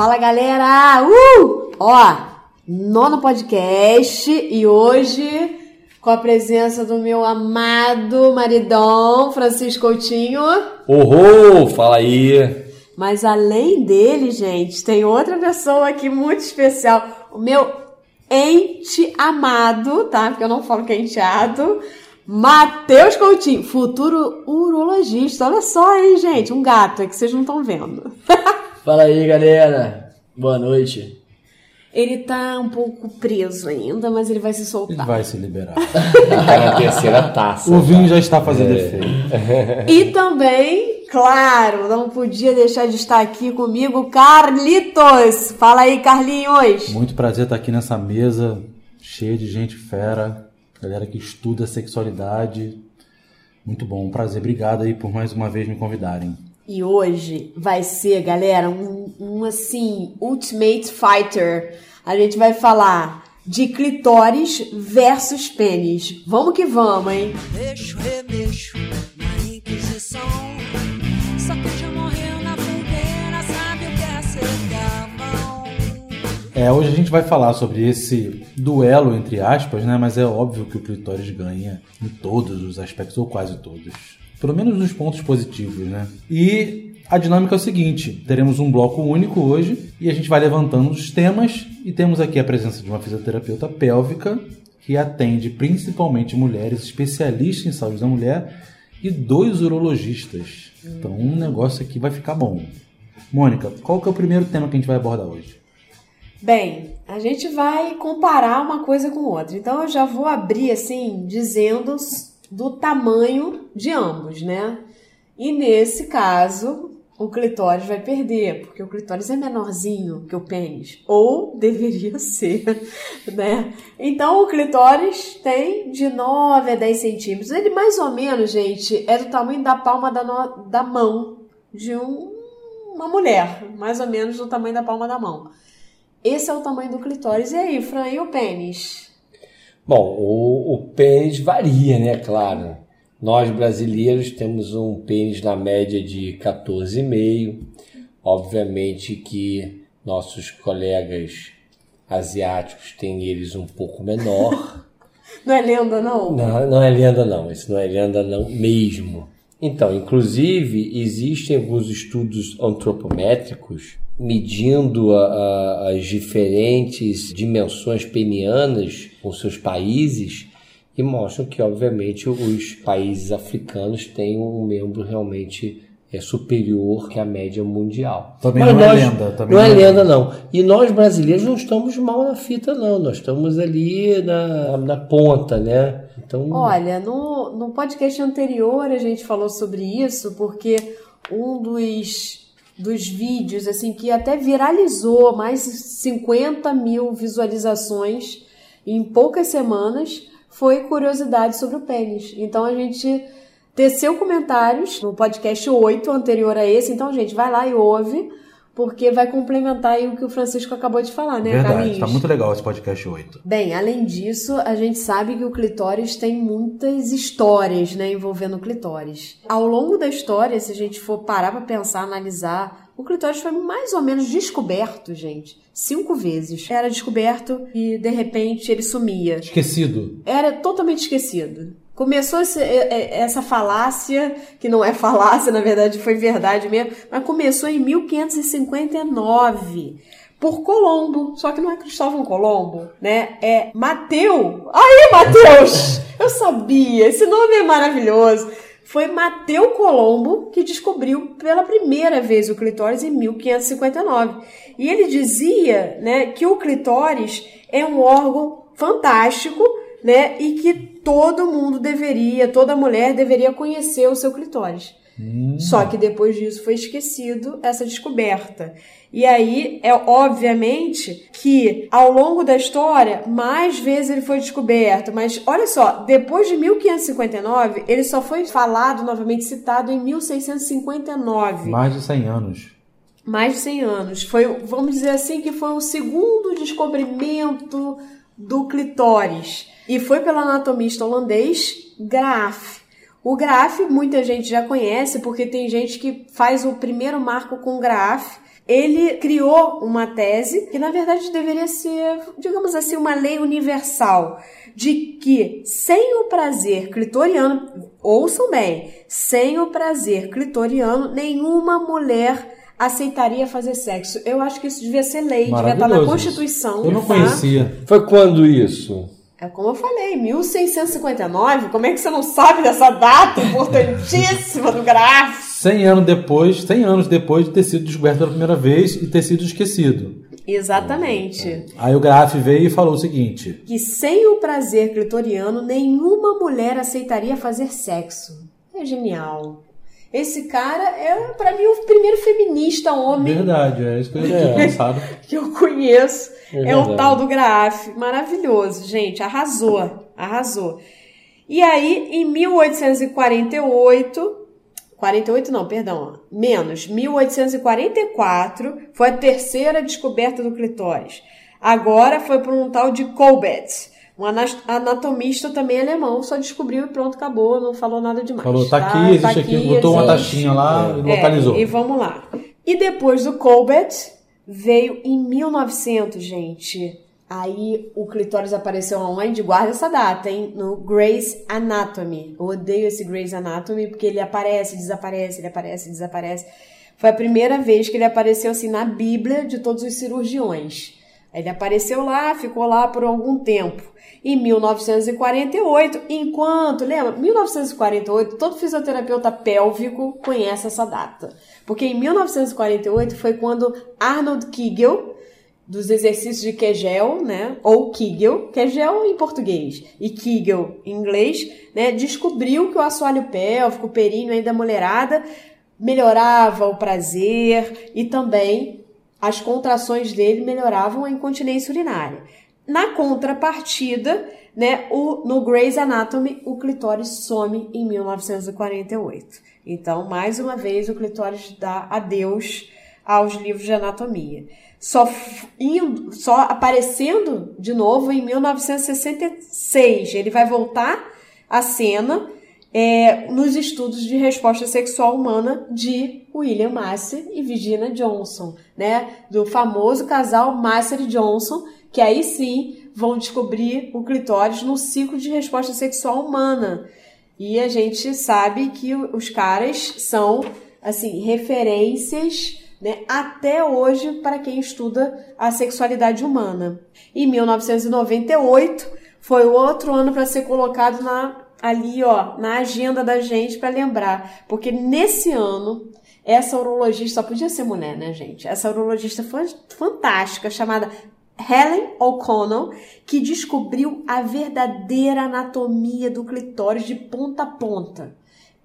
Fala galera! Uh! Ó, nono podcast e hoje com a presença do meu amado maridão Francisco Coutinho. Uhul! Fala aí! Mas além dele, gente, tem outra pessoa aqui muito especial. O meu ente amado, tá? Porque eu não falo que é enteado. Matheus Coutinho, futuro urologista. Olha só aí, gente, um gato, é que vocês não estão vendo. Fala aí, galera. Boa noite. Ele tá um pouco preso ainda, mas ele vai se soltar. Ele vai se liberar. tá na terceira taça. O vinho já está fazendo efeito. E também, claro, não podia deixar de estar aqui comigo, Carlitos. Fala aí, Carlinhos. Muito prazer estar aqui nessa mesa cheia de gente fera, galera que estuda sexualidade. Muito bom, um prazer. Obrigado aí por mais uma vez me convidarem. E hoje vai ser, galera, um, um assim, Ultimate Fighter. A gente vai falar de clitóris versus pênis. Vamos que vamos, hein? Remexo na Inquisição. Só quem já morreu na fogueira sabe o que é ser. É, hoje a gente vai falar sobre esse duelo, entre aspas, né? Mas é óbvio que o clitóris ganha em todos os aspectos, ou quase todos. Pelo menos nos pontos positivos, né? E a dinâmica é o seguinte: teremos um bloco único hoje e a gente vai levantando os temas e temos aqui a presença de uma fisioterapeuta pélvica que atende principalmente mulheres especialistas em saúde da mulher e dois urologistas. Então, um negócio aqui vai ficar bom. Mônica, qual que é o primeiro tema que a gente vai abordar hoje? Bem, a gente vai comparar uma coisa com outra. Então eu já vou abrir assim dizendo do tamanho de ambos, né? E nesse caso, o clitóris vai perder, porque o clitóris é menorzinho que o pênis, ou deveria ser, né? Então o clitóris tem de 9 a 10 centímetros. Ele mais ou menos, gente, é do tamanho da palma da, no- da mão de um- uma mulher, mais ou menos do tamanho da palma da mão. Esse é o tamanho do clitóris. E aí, Fran, e o pênis? Bom, o, o pênis varia, né? Claro. Nós brasileiros temos um pênis na média de 14,5. Obviamente que nossos colegas asiáticos têm eles um pouco menor. Não é lenda, não? Não, não é lenda não, isso não é lenda não mesmo. Então, inclusive, existem alguns estudos antropométricos medindo a- a- as diferentes dimensões penianas com seus países e mostram que, obviamente, os países africanos têm um membro realmente é, superior que a média mundial. Também Mas não é nós- lenda, também não é não é lenda, não. E nós brasileiros não estamos mal na fita, não. Nós estamos ali na, na ponta, né? Então, Olha, no, no podcast anterior a gente falou sobre isso, porque um dos, dos vídeos, assim, que até viralizou mais de 50 mil visualizações em poucas semanas, foi curiosidade sobre o pênis. Então a gente teceu comentários no podcast 8 anterior a esse. Então, gente, vai lá e ouve, porque vai complementar aí o que o Francisco acabou de falar, né, Verdade, Carlinhos? tá muito legal esse podcast 8. Bem, além disso, a gente sabe que o clitóris tem muitas histórias, né, envolvendo o clitóris. Ao longo da história, se a gente for parar para pensar, analisar, o clitóris foi mais ou menos descoberto, gente, cinco vezes. Era descoberto e de repente ele sumia. Esquecido. Era totalmente esquecido. Começou esse- é- é- essa falácia, que não é falácia, na verdade foi verdade mesmo, mas começou em 1559 por Colombo. Só que não é Cristóvão Colombo, né? É Mateu. Aí, Mateus! Eu sabia, esse nome é maravilhoso. Foi Mateu Colombo que descobriu pela primeira vez o clitóris em 1559. E ele dizia, né, que o clitóris é um órgão fantástico, né, e que todo mundo deveria, toda mulher deveria conhecer o seu clitóris. Só que depois disso foi esquecido essa descoberta. E aí é obviamente que ao longo da história mais vezes ele foi descoberto, mas olha só, depois de 1559 ele só foi falado novamente citado em 1659 Mais de 100 anos. mais de 100 anos. Foi, vamos dizer assim, que foi o segundo descobrimento do clitóris. E foi pelo anatomista holandês Graaf. O Graaf muita gente já conhece, porque tem gente que faz o primeiro marco com Graaf. ele criou uma tese que na verdade deveria ser, digamos assim, uma lei universal de que sem o prazer clitoriano, ouçam bem, sem o prazer clitoriano, nenhuma mulher aceitaria fazer sexo. Eu acho que isso devia ser lei, devia estar na Constituição. Eu não tá? conhecia. Foi quando isso? É como eu falei, 1659. Como é que você não sabe dessa data importantíssima do gráfico? 100 anos depois, 100 anos depois de ter sido descoberto pela primeira vez e ter sido esquecido. Exatamente. Aí o Graf veio e falou o seguinte: Que sem o prazer clitoriano, nenhuma mulher aceitaria fazer sexo. É genial. Esse cara é, pra mim, o primeiro feminista homem verdade, é isso que eu tinha É. pensado. que eu conheço. É É, o tal do Graf. Maravilhoso, gente. Arrasou. Arrasou. E aí, em 1848. 48 não, perdão. Menos. 1844 foi a terceira descoberta do clitóris. Agora foi por um tal de Colbert. Um anatomista também alemão, só descobriu e pronto, acabou, não falou nada demais. Falou, tá aqui, existe aqui, botou uma taxinha lá e É, localizou. e vamos lá. E depois do Colbert, veio em 1900, gente. Aí o clitóris apareceu aonde? Guarda essa data, hein? No Grey's Anatomy. Eu odeio esse Grey's Anatomy porque ele aparece, desaparece, ele aparece, desaparece. Foi a primeira vez que ele apareceu assim na Bíblia de todos os cirurgiões. Ele apareceu lá, ficou lá por algum tempo. Em 1948, enquanto, lembra? 1948, todo fisioterapeuta pélvico conhece essa data. Porque em 1948 foi quando Arnold Kegel, dos exercícios de Kegel, né? Ou Kegel, Kegel em português e Kegel em inglês, né? Descobriu que o assoalho pélvico, o períneo aí da mulherada melhorava o prazer e também as contrações dele melhoravam a incontinência urinária. Na contrapartida, né, o, no Grey's Anatomy, o clitóris some em 1948. Então, mais uma vez, o clitóris dá adeus aos livros de anatomia. Só, indo, só aparecendo de novo em 1966. Ele vai voltar à cena é, nos estudos de resposta sexual humana de William Massey e Virginia Johnson, né? Do famoso casal Massey e Johnson, que aí sim vão descobrir o clitóris no ciclo de resposta sexual humana. E a gente sabe que os caras são, assim, referências, né, até hoje para quem estuda a sexualidade humana. Em 1998 foi o outro ano para ser colocado na ali, ó, na agenda da gente para lembrar, porque nesse ano essa urologista só podia ser mulher, né, gente? Essa urologista fantástica, chamada Helen O'Connell, que descobriu a verdadeira anatomia do clitóris de ponta a ponta.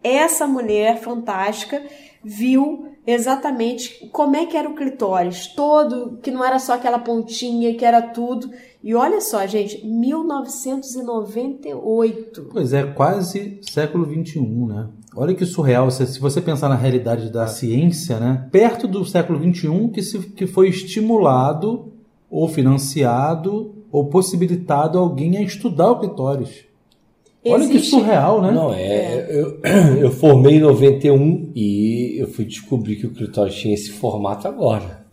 Essa mulher fantástica viu exatamente como é que era o clitóris, todo, que não era só aquela pontinha, que era tudo. E olha só, gente, 1998. Pois é, quase século XXI, né? Olha que surreal, se, você pensar na realidade da ciência, né? Perto do século XXI que, se, que foi estimulado ou financiado ou possibilitado alguém a estudar o clitóris. Olha que Existe- surreal, né? Não, é. Eu, eu formei em 91 e eu fui descobrir que o clitóris tinha esse formato agora.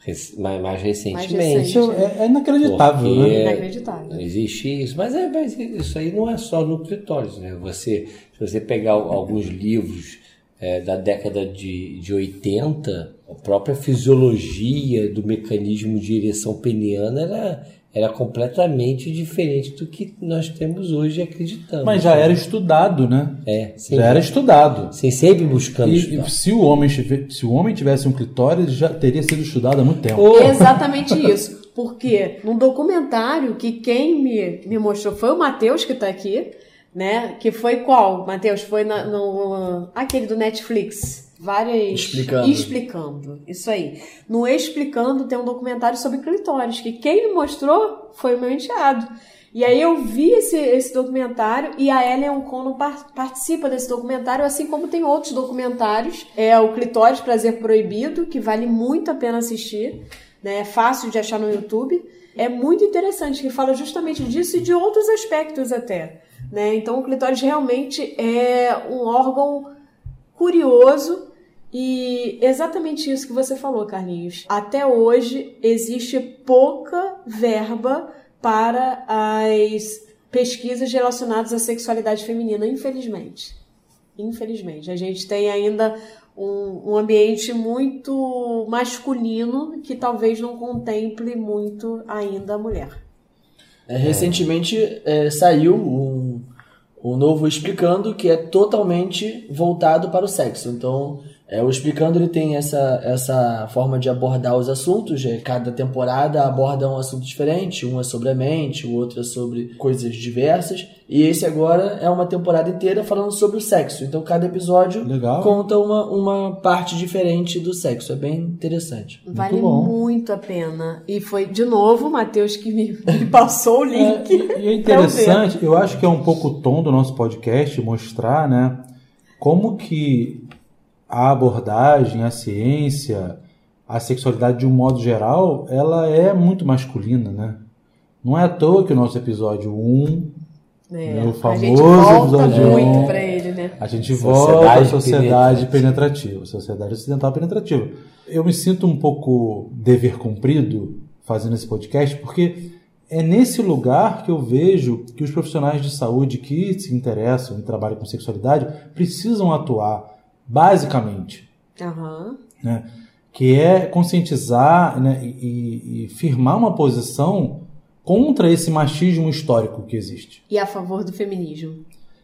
Rec- mais, mais recentemente. recente. Isso é, é inacreditável, né? Inacreditável. Não existe isso. Mas, é, mas isso aí não é só no clitóris, né? Você, se você pegar alguns livros é, da década de, de 80, a própria fisiologia do mecanismo de ereção peniana era, era completamente diferente do que nós temos hoje e acreditamos. Mas já era estudado, né? É, sim. Já era estudado. Sim, sempre buscando E, estudar. e se, o homem, se o homem tivesse um clitóris, já teria sido estudado há muito tempo. Ô, Exatamente isso. Porque num documentário que quem me, me mostrou foi o Matheus, que tá aqui, né? Que foi qual, Matheus? Foi na- no. aquele do Netflix. Várias. Explicando. Explicando. Isso aí. No Explicando tem um documentário sobre clitóris, que quem me mostrou foi o meu enteado. E aí eu vi esse, esse documentário e a Ellen O'Connell par- participa desse documentário, assim como tem outros documentários. É o Clitóris Prazer Proibido, que vale muito a pena assistir. Né? É fácil de achar no YouTube. É muito interessante, que fala justamente disso e de outros aspectos até. Né? Então o clitóris realmente é um órgão curioso E exatamente isso que você falou, Carlinhos. Até hoje existe pouca verba para as pesquisas relacionadas à sexualidade feminina, infelizmente. Infelizmente. A gente tem ainda um, um ambiente muito masculino que talvez não contemple muito ainda a mulher. É, recentemente é, saiu um, um novo Explicando que é totalmente voltado para o sexo. Então, é, o Explicando ele tem essa, essa forma de abordar os assuntos. é, cada temporada aborda um assunto diferente. Um é sobre a mente, o outro é sobre coisas diversas. E esse agora é uma temporada inteira falando sobre o sexo. Então, cada episódio Legal. conta uma, uma parte diferente do sexo. É bem interessante. Vale bom. muito a pena. E foi, de novo, o Matheus que me, me passou o É, link. e, e é interessante, eu acho que é um pouco o tom do nosso podcast mostrar, né, como que a abordagem, a ciência, a sexualidade de um modo geral, ela é muito masculina, né? Não é à toa que o nosso episódio 1, É, Meu a famoso gente volta episódio muito um. pra ele, né? a gente Sociedade volta à sociedade penetrativa. penetrativa, sociedade ocidental penetrativa. Eu me sinto um pouco dever cumprido fazendo esse podcast, porque é nesse lugar que eu vejo que os profissionais de saúde que se interessam e trabalham com sexualidade precisam atuar, basicamente, Aham. né? que é conscientizar né, e, e firmar uma posição contra esse machismo histórico que existe. E a favor do feminismo.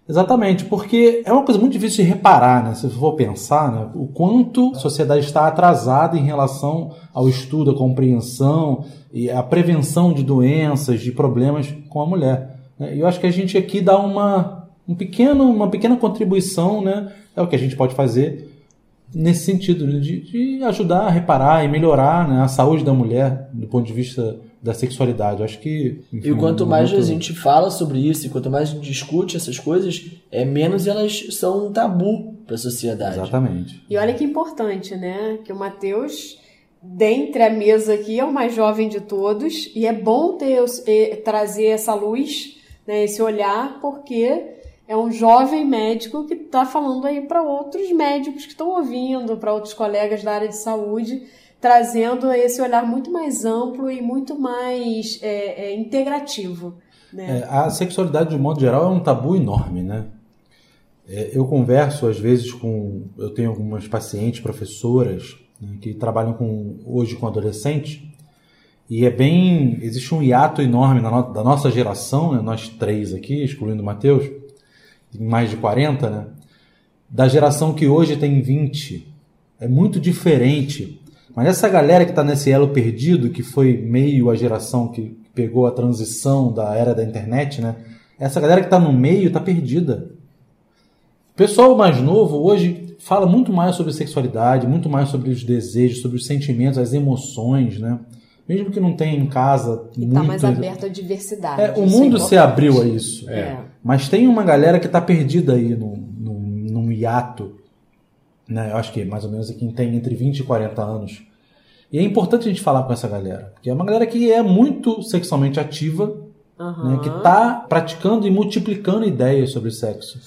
Exatamente, porque é uma coisa muito difícil de reparar, né? Se for pensar, né? o quanto a sociedade está atrasada em relação ao estudo, à compreensão e à prevenção de doenças, de problemas com a mulher. né? E eu acho que a gente aqui dá uma, um pequeno, uma pequena contribuição, né? É o que a gente pode fazer nesse sentido, né? de, de ajudar a reparar e melhorar né? a saúde da mulher do ponto de vista da sexualidade. Acho que. enfim, E quanto um mais muito- a gente fala sobre isso e quanto mais a gente discute essas coisas, é menos elas são um tabu para a sociedade. Exatamente. E olha que importante, né? Que o Matheus, dentre a mesa aqui, é o mais jovem de todos. E é bom ter, os- eh, trazer essa luz, né, esse olhar, porque é um jovem médico que está falando aí para outros médicos que estão ouvindo, para outros colegas da área de saúde, trazendo esse olhar muito mais amplo e muito mais eh, eh, integrativo. Né? É, a sexualidade, de modo geral, é um tabu enorme, né? É, eu converso, às vezes, com... Eu tenho algumas pacientes, professoras, né, que trabalham com, hoje com adolescentes, e é bem... Existe um hiato enorme no- da nossa geração, né, nós três aqui, excluindo o Matheus, mais de 40, né? Da geração que hoje tem 20. É muito diferente. Mas essa galera que está nesse elo perdido, que foi meio a geração que pegou a transição da era da internet, né? Essa galera que está no meio está perdida. O pessoal mais novo hoje fala muito mais sobre sexualidade, muito mais sobre os desejos, sobre os sentimentos, as emoções, né? Mesmo que não tenha em casa E muito... tá mais aberto à diversidade. É, o mundo se importante. abriu a isso. É. Mas tem uma galera que está perdida aí num, num, num hiato, né? Eu acho que mais ou menos quem tem entre 20 e 40 anos. E é importante a gente falar com essa galera, porque é uma galera que é muito sexualmente ativa, Aham. né? que está praticando e multiplicando ideias sobre sexo.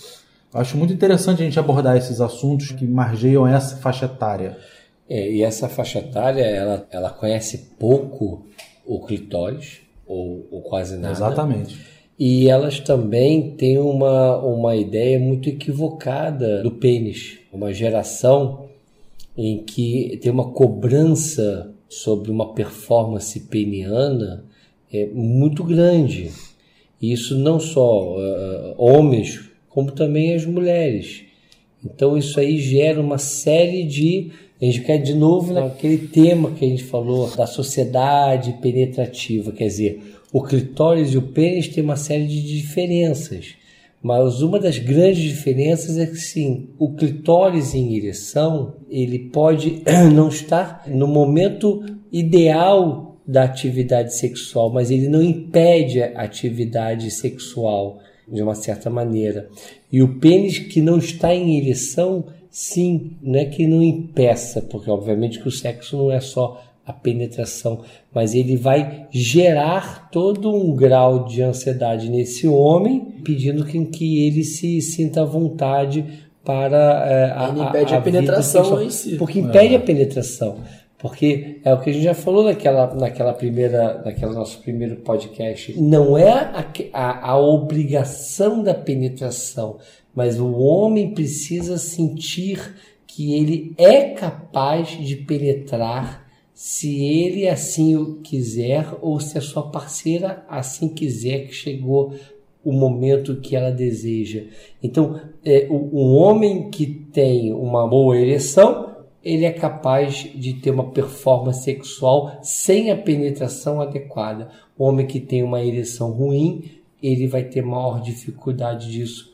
Eu acho muito interessante a gente abordar esses assuntos que margeiam essa faixa etária. É, e essa faixa etária, ela, ela conhece pouco o clitóris, ou, ou quase nada. Exatamente. E elas também têm uma, uma ideia muito equivocada do pênis. Uma geração em que tem uma cobrança sobre uma performance peniana é, muito grande. E isso não só ah, homens, como também as mulheres. Então isso aí gera uma série de. A gente cai de novo naquele tema que a gente falou da sociedade penetrativa, quer dizer, o clitóris e o pênis têm uma série de diferenças. Mas uma das grandes diferenças é que sim, o clitóris em ereção, ele pode não estar no momento ideal da atividade sexual, mas ele não impede a atividade sexual de uma certa maneira. E o pênis que não está em ereção, sim, não é que não impeça, porque obviamente que o sexo não é só a penetração, mas ele vai gerar todo um grau de ansiedade nesse homem, pedindo que, que ele se sinta à vontade para é, a, Ele impede a vida penetração sexual. em si. Porque impede a penetração. Porque é o que a gente já falou naquela, naquela primeira, naquele nosso primeiro podcast. Não é a, a, a obrigação da penetração, mas o homem precisa sentir que ele é capaz de penetrar se ele assim o quiser ou se a sua parceira assim quiser que chegou o momento que ela deseja. Então, é, o, um homem que tem uma boa ereção, ele é capaz de ter uma performance sexual sem a penetração adequada. O homem que tem uma ereção ruim, ele vai ter maior dificuldade disso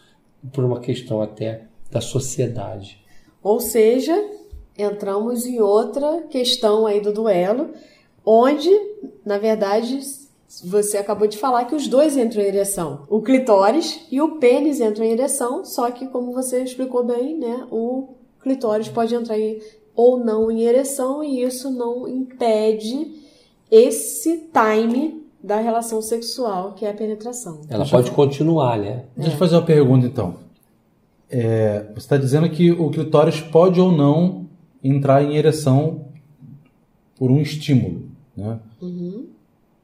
por uma questão até da sociedade. Ou seja, entramos em outra questão aí do duelo, onde, na verdade, você acabou de falar que os dois entram em ereção. O clitóris e o pênis entram em ereção, só que, como você explicou bem, né, o clitóris pode entrar em, ou não em ereção e isso não impede esse time da relação sexual, que é a penetração. Ela pode continuar, né? Deixa eu fazer uma pergunta então. É, você está dizendo que o clitóris pode ou não entrar em ereção por um estímulo, né?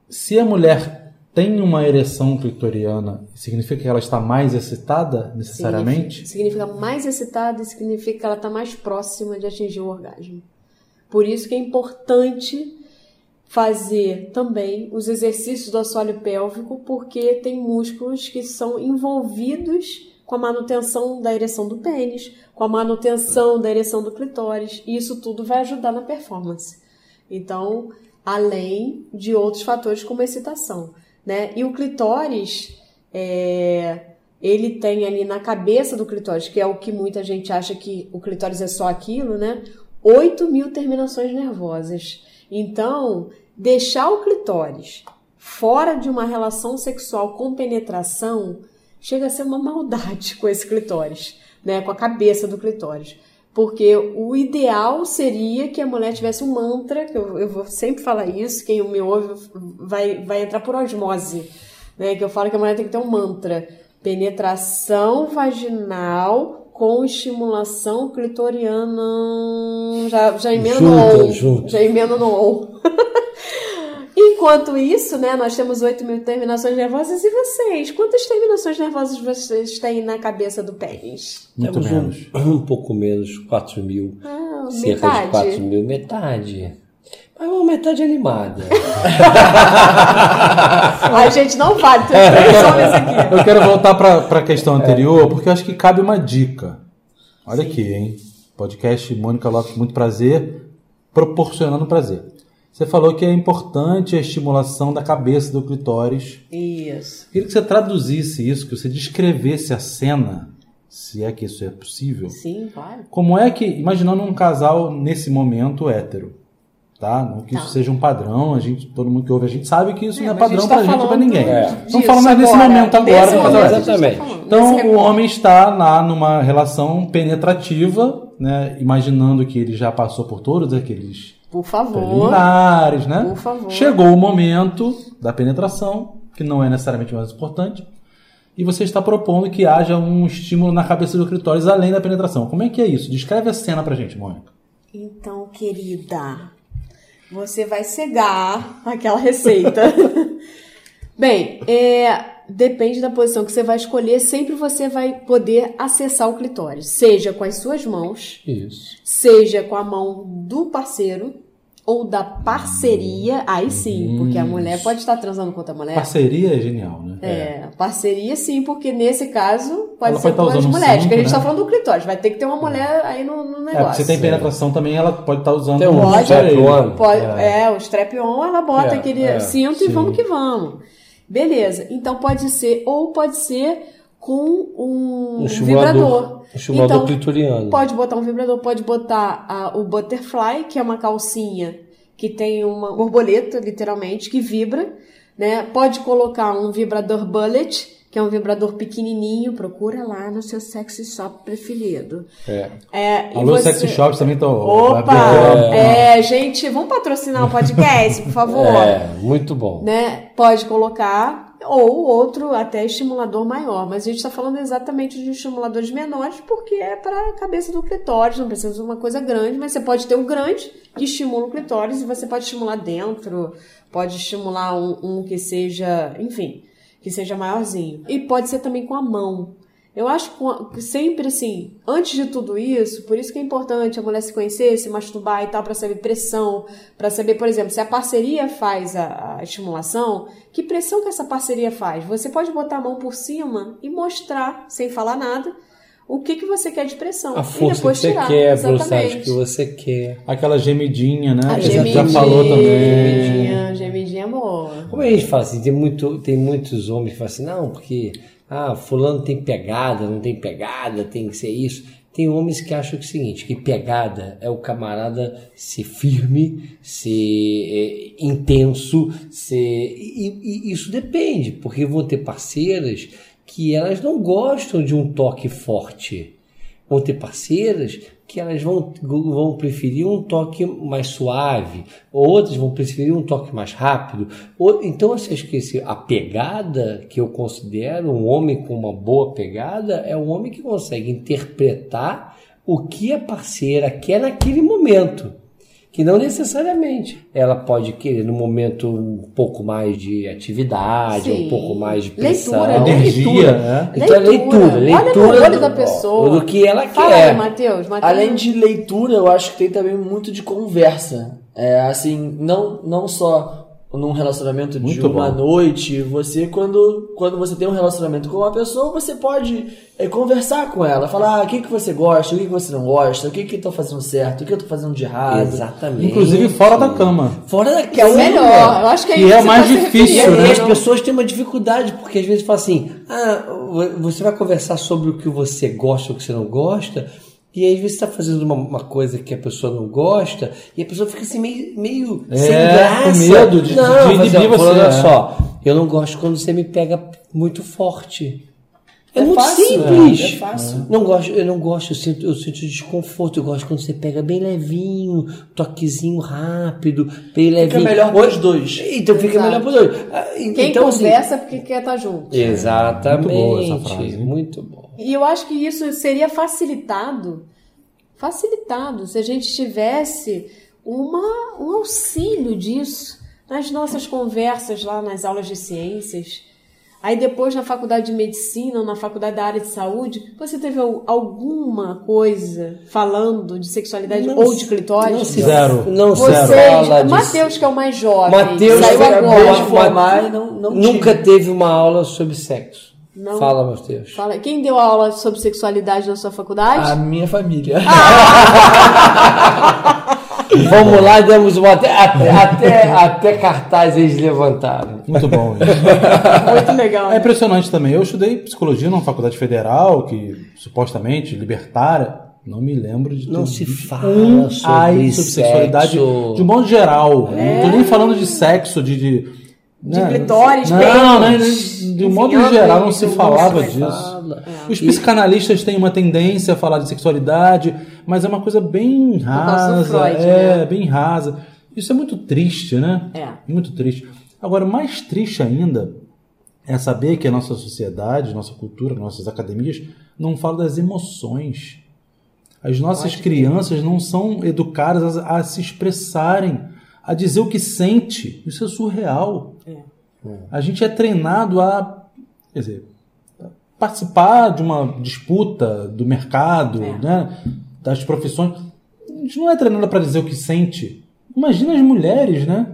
Se a mulher tem uma ereção clitoriana, significa que ela está mais excitada necessariamente? Significa, significa mais excitada e significa que ela está mais próxima de atingir o orgasmo. Por isso que é importante fazer também os exercícios do assoalho pélvico, porque tem músculos que são envolvidos com a manutenção da ereção do pênis, com a manutenção da ereção do clitóris, e isso tudo vai ajudar na performance. Então, além de outros fatores como a excitação, né? E o clitóris, é, ele tem ali na cabeça do clitóris, que é o que muita gente acha que o clitóris é só aquilo, né? 8 mil terminações nervosas. Então, deixar o clitóris fora de uma relação sexual com penetração chega a ser uma maldade com esse clitóris, né? Com a cabeça do clitóris. Porque o ideal seria que a mulher tivesse um mantra, que eu, eu vou sempre falar isso, quem me ouve vai, vai entrar por osmose, né? Que eu falo que a mulher tem que ter um mantra. Penetração vaginal com estimulação clitoriana. Já, já emenda no on. Já emenda no on. Enquanto isso, né, nós temos 8 mil terminações nervosas. E vocês? Quantas terminações nervosas vocês têm na cabeça do pênis? Muito Temos menos. Um, um pouco menos, 4 mil. Ah, cerca metade. de 4 mil, metade. Mas uma metade animada. A gente não vale três homens aqui. Eu quero voltar para a questão anterior, porque eu acho que cabe uma dica. Olha aqui, hein? Podcast Mônica Lopes, muito prazer, proporcionando prazer. Você falou que é importante a estimulação da cabeça do clitóris. Isso. Queria que você traduzisse isso, que você descrevesse a cena, se é que isso é possível. Sim, claro. Como é que, imaginando um casal nesse momento hétero, tá? Não que isso Tá. seja um padrão, a gente, todo mundo que ouve a gente sabe que isso É, não é padrão gente tá pra gente, pra falando ninguém. É. Estamos falando nesse momento agora, casal momento tá Exatamente. falando, Então, nesse o homem está lá numa relação penetrativa, né? Imaginando que ele já passou por todos aqueles Por favor. preliminares, né? Por favor. Chegou o momento da penetração, que não é necessariamente o mais importante, e você está propondo que haja um estímulo na cabeça do clitóris além da penetração. Como é que é isso? Descreve a cena pra gente, Mônica. Então, querida, você vai cegar aquela receita. Bem, é, depende da posição que você vai escolher, sempre você vai poder acessar o clitóris, seja com as suas mãos, Isso. seja com a mão do parceiro ou da parceria, aí sim, porque a mulher pode estar transando com outra mulher. Parceria é genial, né? É, parceria sim, porque nesse caso pode Ela ser pode com as um mulheres, porque a gente está né? falando do clitóris, vai ter que ter uma mulher aí no, no É, negócio. porque se tem penetração também, ela pode estar usando Tem um um Pode. aparelho. Pode, é. o strap-on, ela bota É, aquele é, cinto e vamos que vamos. Beleza, então pode ser, ou pode ser com um, Um vibrador. Um estimulador então, clitoriano. Pode botar um vibrador, pode botar ah, o butterfly, que é uma calcinha que tem uma borboleta, literalmente, que vibra. Né? Pode colocar um vibrador bullet, que é um vibrador pequenininho, procura lá no seu sexy shop preferido. É. É, Alô, você- sexy shops também estão. Opa! É, gente, vamos patrocinar o podcast, por favor. É, muito bom. Né? Pode colocar. ou outro até estimulador maior. Mas a gente está falando exatamente de estimuladores menores porque é para a cabeça do clitóris, não precisa de uma coisa grande, mas você pode ter o grande que estimula o clitóris e você pode estimular dentro, pode estimular um, um que seja, enfim, que seja maiorzinho. E pode ser também com a mão. Eu acho que sempre assim, antes de tudo isso, por isso que é importante a mulher se conhecer, se masturbar e tal, para saber pressão, para saber, por exemplo, se a parceria faz a, a, estimulação, que pressão que essa parceria faz? Você pode botar a mão por cima e mostrar, sem falar nada, o que, que você quer de pressão. A força e depois que você tirar. quer, a que você quer. Aquela gemidinha, né? A gemidinha, já falou também. Gemidinha, gemidinha boa. Como a gente fala assim, tem, muito, tem muitos homens que falam assim, não, porque ah, fulano tem pegada, não tem pegada, tem que ser isso. Tem homens que acham que é o seguinte, que pegada é o camarada ser firme, ser é, intenso, ser. E, e isso depende, porque vão ter parceiras que elas não gostam de um toque forte. Vão ter parceiras que elas vão, vão preferir um toque mais suave, outras vão preferir um toque mais rápido. Então, você esquece, a pegada que eu considero um homem com uma boa pegada é um homem que consegue interpretar o que a parceira quer naquele momento. Que não necessariamente ela pode querer no momento um pouco mais de atividade, Sim. um pouco mais de pressão. Leitura, Energia, leitura. né? Então é leitura, Olha leitura no olho do- da pessoa. do que ela Fala quer. aí, Matheus. Matheus. Além de leitura, eu acho que tem também muito de conversa. É assim, não, não só num relacionamento de Muito uma bom. noite, você quando, quando você tem um relacionamento com uma pessoa, você pode é, conversar com ela, falar ah, o que, que você gosta, o que, que você não gosta, o que, que eu tô fazendo certo, o que eu tô fazendo de errado. Exatamente. Inclusive fora da cama. Fora da Que é o cama. melhor. Eu acho que é Que isso é você mais tá difícil, E né? as pessoas têm uma dificuldade, porque às vezes fala assim: ah, você vai conversar sobre o que você gosta ou o que você não gosta, e aí você está fazendo uma, uma coisa que a pessoa não gosta, e a pessoa fica assim meio, meio É, sem graça. com medo de- não, de fala inibir assim, você, Olha é. só, eu não gosto quando você me pega muito forte. É, É muito fácil, simples. é, é fácil. Não gosto, eu não gosto, eu sinto, eu sinto desconforto. Eu gosto quando você pega bem levinho, toquezinho rápido, bem levinho. melhor Oi- pros dois. Então fica Exato. melhor pros dois. Ah, Quem então, assim, conversa é porque quer estar junto. Exatamente. Muito boa essa frase, hein? Muito bom. E eu acho que isso seria facilitado, facilitado, se a gente tivesse uma, um auxílio disso nas nossas conversas lá nas aulas de ciências. Aí depois na faculdade de medicina ou na faculdade da área de saúde, você teve al- alguma coisa falando de sexualidade Não ou de clitóris? não se- Zero. Não se Vocês, disso. Matheus, que é o mais jovem, Mateus saiu agora. formar não, não Nunca tive. teve uma aula sobre sexo. Não. Fala, Matheus. Fala, quem deu aula sobre sexualidade na sua faculdade? A minha família. Vamos lá, demos uma. Até, até, até, até cartaz eles levantaram. Muito bom. isso. Muito legal. É impressionante também. Eu estudei psicologia numa faculdade federal, que supostamente libertária. Não me lembro de Não se fala um sobre ai sobre sexualidade de um modo geral. Não tô nem falando de sexo, de. De, né? clitóris, Não, pênis, né? De um modo geral não se não falava disso. fala. Os psicanalistas têm uma tendência a falar de sexualidade, mas é uma coisa bem rasa. Freud, é, né? bem rasa. Isso é muito triste, né? É. Muito triste. Agora, mais triste ainda é saber que a nossa sociedade, nossa cultura, nossas academias não falam das emoções. As nossas crianças não são educadas a, a se expressarem, a dizer o que sente. Isso é surreal. A gente é treinado a, quer dizer, participar de uma disputa do mercado, né, das profissões. A gente não é treinado para dizer o que sente. Imagina as mulheres, né?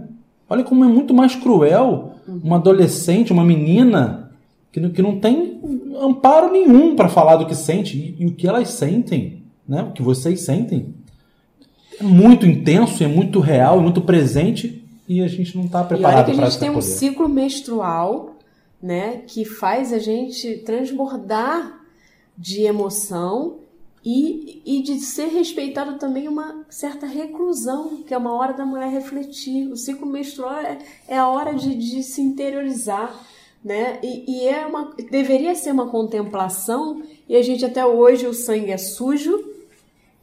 Olha como é muito mais cruel uma adolescente, uma menina que não, que não tem amparo nenhum para falar do que sente e, e o que elas sentem, né? O que vocês sentem é muito intenso, é muito real, é muito presente e a gente não está preparado que a para gente tem um acolher. ciclo menstrual, né, que faz a gente transbordar de emoção e, e de ser respeitado também uma certa reclusão, que é uma hora da mulher refletir. O ciclo menstrual é, é a hora de, de se interiorizar, né? E, e é uma, deveria ser uma contemplação, e a gente até hoje o sangue é sujo,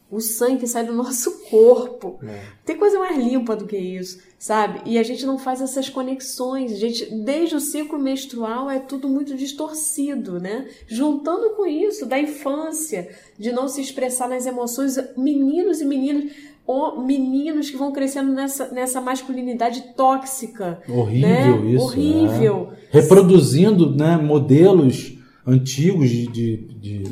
o sangue que sai do nosso corpo. Tem coisa mais limpa do que isso, sabe? E a gente não faz essas conexões. A gente, desde o ciclo menstrual, é tudo muito distorcido, né? Juntando com isso, da infância, de não se expressar nas emoções, meninos e meninas. Ou meninos que vão crescendo nessa, nessa masculinidade tóxica. Horrível né? isso. Horrível. né? Reproduzindo né, modelos antigos de, de, de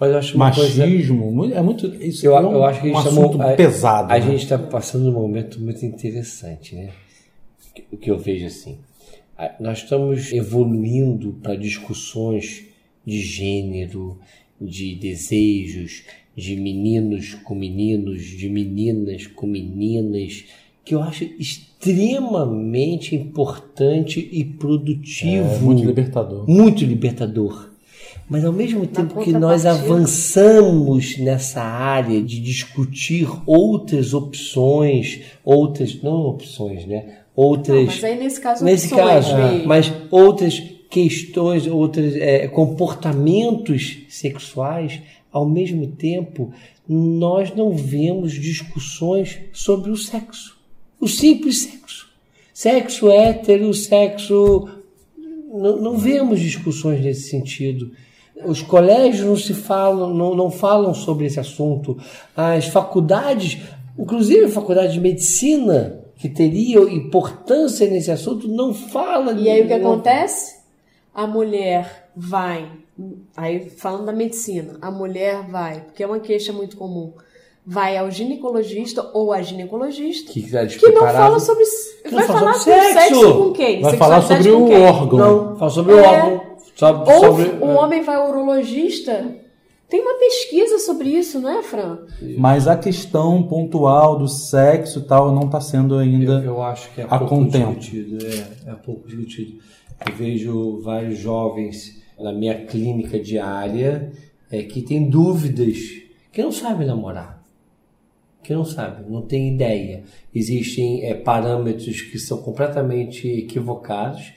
Mas eu acho uma coisa. machismo. Mu- É muito. Isso Eu, é um, eu acho que a um gente assunto a- pesado. A, né? gente está passando um momento muito interessante, né? O que eu vejo assim. A- Nós estamos evoluindo para discussões de gênero, de desejos, de meninos com meninos, de meninas com meninas, que eu acho extremamente importante e produtivo É muito libertador. muito libertador. Mas ao mesmo tempo que nós avançamos nessa área de discutir outras opções, outras não opções, né? Outras Não, mas aí nesse caso, nesse caso, mesmo. mas outras questões, outros comportamentos sexuais, ao mesmo tempo, nós não vemos discussões sobre o sexo. O simples sexo. Sexo hétero, sexo. Não, não vemos discussões nesse sentido. Os colégios não se falam, não, não falam sobre esse assunto. As faculdades, inclusive a faculdade de medicina, que teria importância nesse assunto, não fala. E aí o que acontece? A mulher vai, aí falando da medicina, a mulher vai, porque é uma queixa muito comum, vai ao ginecologista ou a ginecologista Que, tá que não fala sobre. Não vai fala falar sobre sexo. sexo. com quem? Vai falar sobre o quem? órgão. Não, fala sobre o É. órgão. Sobre, Ou sobre, um homem vai ao urologista. Tem uma pesquisa sobre isso, não é, Fran? Mas a questão pontual do sexo e tal não está sendo ainda. Eu, eu acho que é a pouco contento. discutido. É, é pouco discutido. Eu vejo vários jovens na minha clínica diária é, que têm dúvidas, que não sabem namorar. Que não sabem, não têm ideia. Existem é, parâmetros que são completamente equivocados.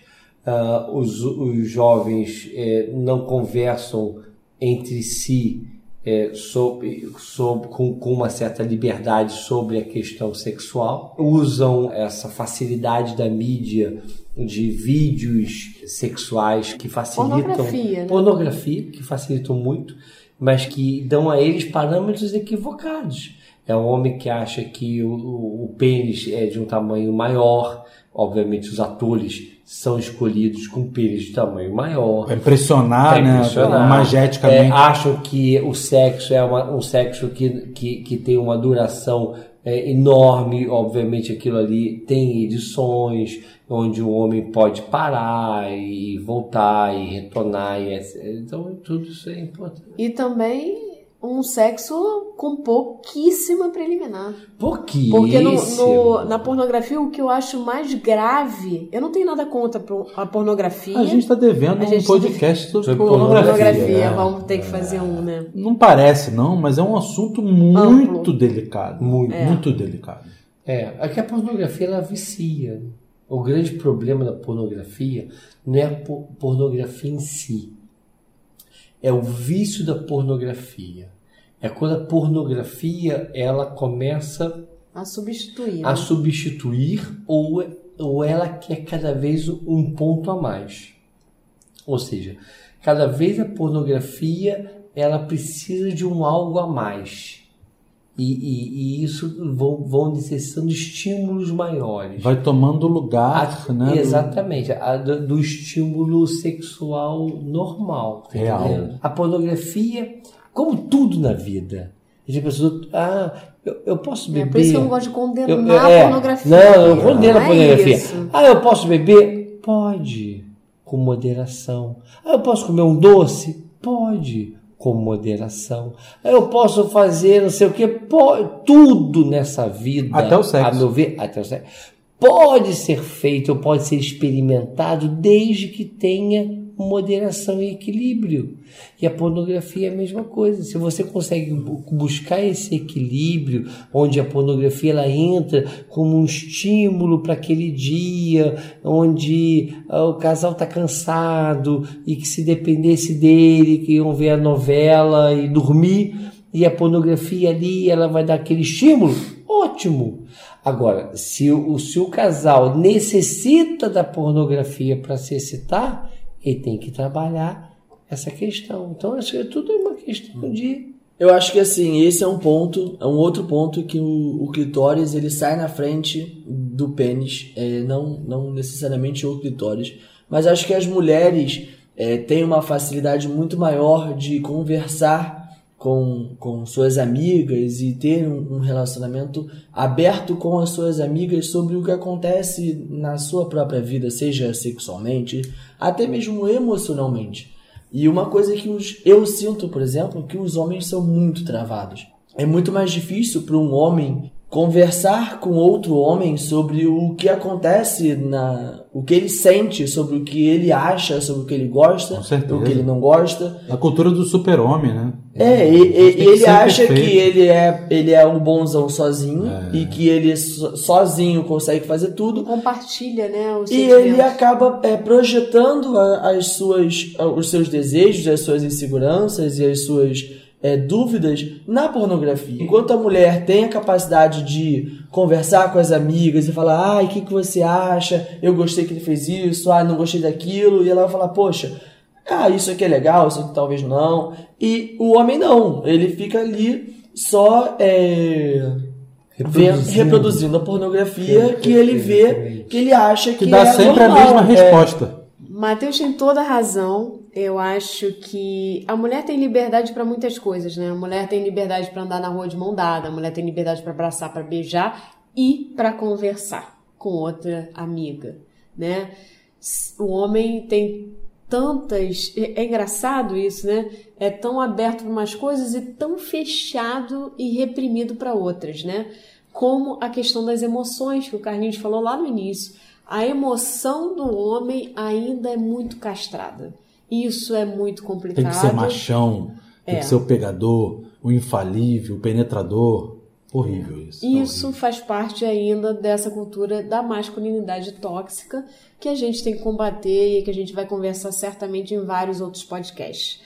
Ah, os, os jovens é, não conversam entre si é, sobre, sobre- com, com uma certa liberdade sobre a questão sexual, usam essa facilidade da mídia de vídeos sexuais que facilitam Pornografia, né? pornografia, que facilitam muito, mas que dão a eles parâmetros equivocados. É um homem que acha que o, o, o pênis é de um tamanho maior, obviamente os atores são escolhidos com pênis de tamanho maior. É impressionar, É né? impressionar. Mageticamente. É, acham que o sexo é uma- um sexo que, que, que tem uma duração é, enorme, obviamente aquilo ali tem edições onde o homem pode parar e voltar e retornar, e então tudo isso é importante. E também um sexo com pouquíssima preliminar. Pouquíssimo. Porque no, no- na pornografia, o que eu acho mais grave, eu não tenho nada contra a pornografia. A gente está devendo A um podcast sobre, Sobre pornografia. pornografia, né? vamos ter que fazer um, né? Não parece, não, mas é um assunto muito delicado. Muito. Muito delicado. É, é que a pornografia ela vicia. O grande problema da pornografia não é a po- pornografia em si, é o vício da pornografia. É quando a pornografia ela começa A substituir. a né? substituir ou, ou ela quer cada vez um ponto a mais. Ou seja, cada vez a pornografia ela precisa de um algo a mais. E, e- e isso vão, vão necessitando estímulos maiores. Vai tomando lugar, A- né? do- Exatamente, a- do, do estímulo sexual normal. tá Real. entendendo? A pornografia, como tudo na vida, a gente pensou, ah, eu, eu posso É beber. por isso que eu não gosto de condenar Eu- eu- a é, pornografia. Não, eu condeno a Não é pornografia. isso. Ah, eu posso beber? Pode, com moderação. Ah, eu posso comer um doce? Pode, com moderação. Ah, eu posso fazer não sei o que? Tudo nessa vida, Até o sexo. a meu ver, até o sexo, pode ser feito, pode ser experimentado desde que tenha moderação e equilíbrio. E a pornografia é a mesma coisa. Se você consegue bu- buscar esse equilíbrio, onde a pornografia ela entra como um estímulo para aquele dia, onde ah, o casal está cansado e que se dependesse dele, que iam ver a novela e dormir, e a pornografia ali ela vai dar aquele estímulo, ótimo. Agora, se o, se o casal necessita da pornografia para se excitar, ele tem que trabalhar essa questão. Então, acho que tudo é uma questão de Eu acho que assim, esse é um ponto, é um outro ponto que o, o clitóris ele sai na frente do pênis, é, não, não necessariamente o clitóris, mas acho que as mulheres é, têm uma facilidade muito maior de conversar com, com suas amigas e ter um, um relacionamento aberto com as suas amigas sobre o que acontece na sua própria vida, seja sexualmente, até mesmo emocionalmente. E uma coisa que os, eu sinto, por exemplo, que os homens são muito travados. É muito mais difícil para um homem conversar com outro homem sobre o que acontece na o que ele sente sobre o que ele acha sobre o que ele gosta o que ele não gosta A cultura do super-homem, né? é, e, gente e- ele acha perfeito. que ele é ele é um bonzão sozinho É. e que ele so- sozinho consegue fazer tudo Compartilha, né? Os e ele acaba é, projetando as suas, os seus desejos, as suas inseguranças e as suas é, dúvidas na pornografia. Enquanto a mulher tem a capacidade de conversar com as amigas e falar, ai, o que, que você acha? Eu gostei que ele fez isso, ah, não gostei daquilo, e ela vai falar, poxa, ah, isso aqui é legal, isso aqui talvez não. E o homem não, ele fica ali só é, vendo- reproduzindo a pornografia que ele vê, que ele acha que, Que dá é sempre normal, a mesma é. resposta. Matheus tem toda a razão. Eu acho que a mulher tem liberdade para muitas coisas, né? A mulher tem liberdade para andar na rua de mão dada, a mulher tem liberdade para abraçar, para beijar e para conversar com outra amiga, né? O homem tem tantas. É é engraçado isso, né? É tão aberto para umas coisas e tão fechado e reprimido para outras, né? Como a questão das emoções que o Carlinhos falou lá no início. A emoção do homem ainda é muito castrada. Isso é muito complicado. Tem que ser machão, tem É. que ser o pegador, o infalível, o penetrador. Horrível isso. Isso faz parte ainda dessa cultura da masculinidade tóxica que a gente tem que combater e que a gente vai conversar certamente em vários outros podcasts.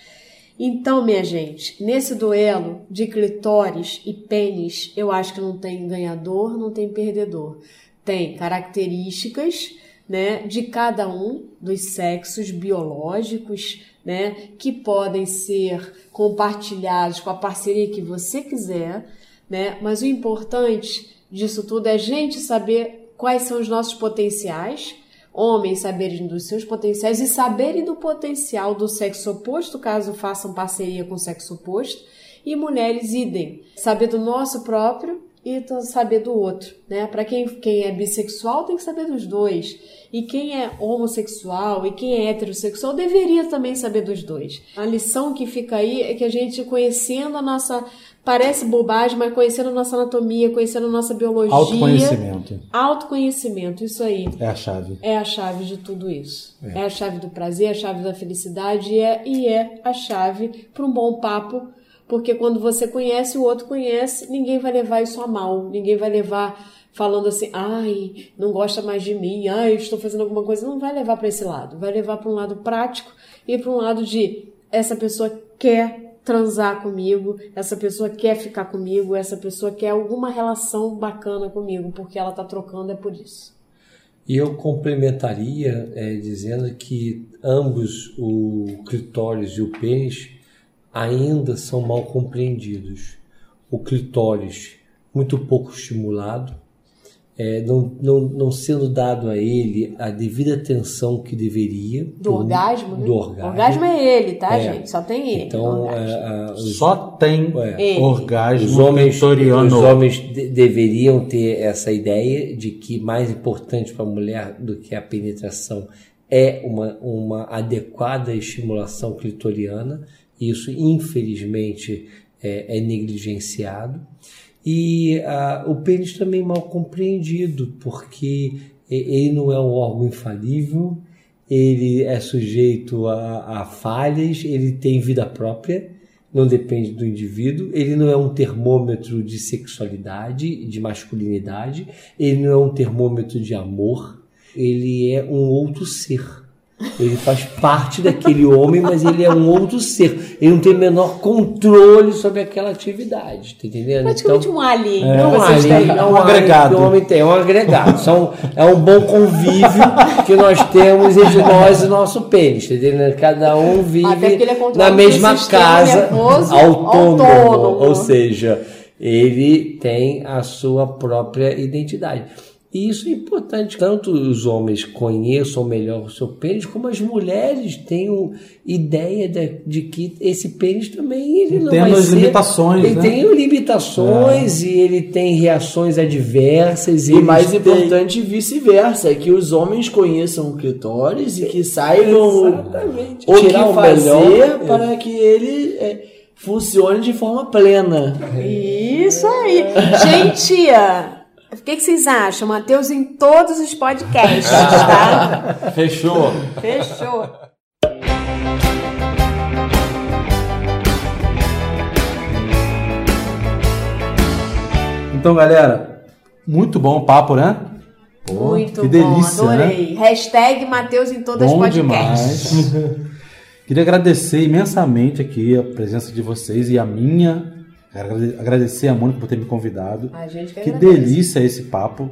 Então, minha gente, nesse duelo de clitóris e pênis, eu acho que não tem ganhador, não tem perdedor. Tem características, né, de cada um dos sexos biológicos, né, que podem ser compartilhados com a parceria que você quiser, né? Mas o importante disso tudo é a gente saber quais são os nossos potenciais, homens saberem dos seus potenciais e saberem do potencial do sexo oposto, caso façam parceria com o sexo oposto, e mulheres idem, saber do nosso próprio e t- saber do outro, né? Para quem, quem é bissexual tem que saber dos dois. E quem é homossexual e quem é heterossexual deveria também saber dos dois. A lição que fica aí é que a gente conhecendo a nossa parece bobagem, mas conhecendo a nossa anatomia, conhecendo a nossa biologia, Autoconhecimento autoconhecimento, isso aí é a chave. é a chave de tudo isso. É, a chave do prazer, é a chave da felicidade e é, e é a chave para um bom papo, porque quando você conhece, o outro conhece, ninguém vai levar isso a mal, ninguém vai levar falando assim, ai, não gosta mais de mim, ai, eu estou fazendo alguma coisa, não vai levar para esse lado, vai levar para um lado prático e para um lado de essa pessoa quer transar comigo, essa pessoa quer ficar comigo, essa pessoa quer alguma relação bacana comigo, porque ela tá trocando é por isso. E eu complementaria é, dizendo que ambos, o clitóris e o pênis, ainda são mal compreendidos. O clitóris, muito pouco estimulado, é, não, não, não sendo dado a ele a devida atenção que deveria. Do orgasmo, né? Do O orgasmo. orgasmo é ele, tá, É. gente? Só tem ele. Então, orgasmo. é, a- os, Só tem É. orgasmo os homens, os homens de- deveriam ter essa ideia de que mais importante para a mulher do que a penetração é uma, uma adequada estimulação clitoriana. Isso, infelizmente, é, é negligenciado. E ah, o pênis também mal compreendido, porque ele não é um órgão infalível, ele é sujeito a, a falhas, ele tem vida própria, não depende do indivíduo, ele não é um termômetro de sexualidade, de masculinidade, ele não é um termômetro de amor, ele é um outro ser. Ele faz parte daquele homem, mas ele é um outro ser. Ele não tem o menor controle sobre aquela atividade, tá entendendo? Praticamente um alien. É que um, vocês alien, têm. é um um agregado. o homem tem, é um agregado. São, é um bom convívio que nós temos entre nós e nosso pênis, tá entendendo? Cada um vive é na mesma casa nervoso autônomo, autônomo. ou seja, ele tem a sua própria identidade. E isso é importante, tanto os homens conheçam melhor o seu pênis, como as mulheres tenham ideia de, de que esse pênis também ele não Tem vai as ser- limitações, Ele né? tem limitações e ele tem reações adversas. E mais têm- importante, vice-versa, é que os homens conheçam o clitóris e que saibam Exatamente. o Tirar que o fazer melhor. para que ele é, funcione de forma plena. Isso aí. Gente, que, que vocês acham? Matheus em todos os podcasts, tá? Fechou. Fechou. Então, galera, muito bom o papo, né? Pô, Muito que bom, delícia, né? adorei. Hashtag Matheus em todas Bom as podcasts. demais. Queria agradecer imensamente aqui a presença de vocês e a minha. Agradecer a Mônica por ter me convidado. A gente que Que delícia esse papo.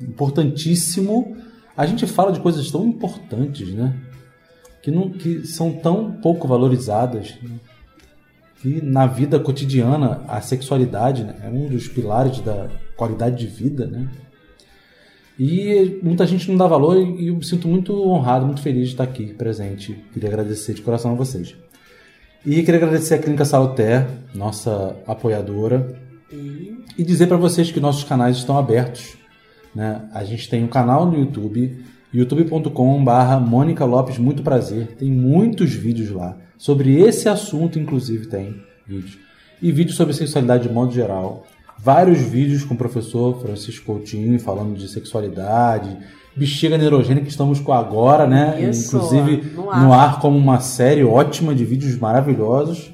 Importantíssimo. A gente fala de coisas tão importantes, né? Que, não, que são tão pouco valorizadas. né? Que na vida cotidiana a sexualidade né, é um dos pilares da qualidade de vida, né? E muita gente não dá valor e eu me sinto muito honrado, muito feliz de estar aqui presente. Queria agradecer de coração a vocês. E queria agradecer a Clínica Saluter, nossa apoiadora, e dizer para vocês que nossos canais estão abertos. Né? A gente tem um canal no YouTube, youtube.com.br Mônica Lopes Muito Prazer. Tem muitos vídeos lá. Sobre esse assunto, inclusive, tem vídeos. E vídeos sobre sexualidade de modo geral. Vários vídeos com o professor Francisco Coutinho falando de sexualidade, bexiga neurogênica que estamos com agora, né? Isso, Inclusive no no ar. ar como uma série ótima de vídeos maravilhosos.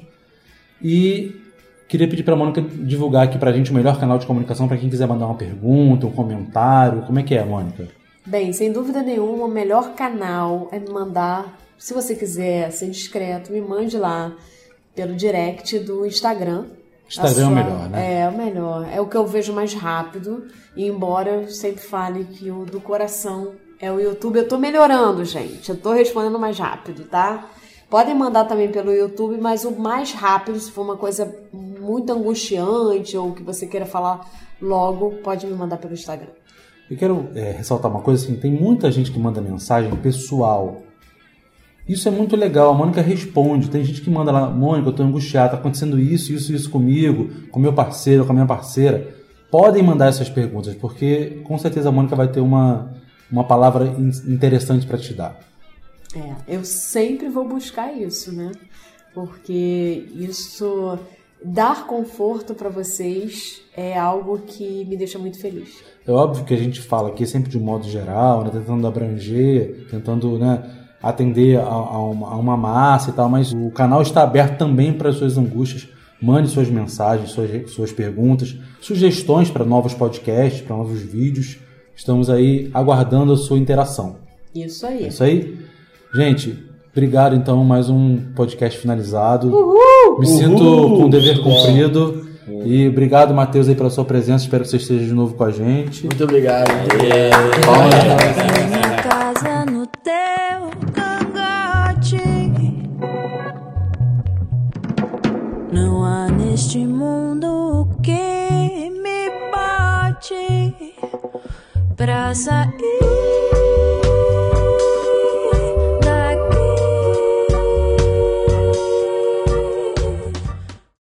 E queria pedir para a Mônica divulgar aqui para a gente o melhor canal de comunicação para quem quiser mandar uma pergunta, um comentário. Como é que é, Mônica? Bem, sem dúvida nenhuma, o melhor canal é me mandar, se você quiser ser discreto, me mande lá pelo direct do Instagram. Instagram é o melhor, né? É, o melhor. É o que eu vejo mais rápido. E embora eu sempre fale que o do coração é o YouTube, eu tô melhorando, gente. Eu tô respondendo mais rápido, tá? Podem mandar também pelo YouTube, mas o mais rápido, se for uma coisa muito angustiante ou que você queira falar logo, pode me mandar pelo Instagram. Eu quero é, ressaltar uma coisa assim, tem muita gente que manda mensagem pessoal. Isso é muito legal, a Mônica responde. Tem gente que manda lá, Mônica, eu tô angustiado, tá acontecendo isso, isso, isso comigo, com meu parceiro, com a minha parceira. Podem mandar essas perguntas, porque com certeza a Mônica vai ter uma, uma palavra in- interessante para te dar. É, eu sempre vou buscar isso, né? Porque isso dar conforto para vocês é algo que me deixa muito feliz. É óbvio que a gente fala aqui sempre de modo geral, né, tentando abranger, tentando né, atender a, a uma, a uma massa e tal, mas o canal está aberto também para as suas angústias. Mande suas mensagens, suas, suas perguntas, sugestões para novos podcasts, para novos vídeos. Estamos aí aguardando a sua interação. Isso É aí. isso aí? Gente, obrigado então, mais um podcast finalizado. Me sinto com o dever cumprido. E obrigado, Matheus, aí pela sua presença. Espero que você esteja de novo com a gente. Muito obrigado. Casa pra sair.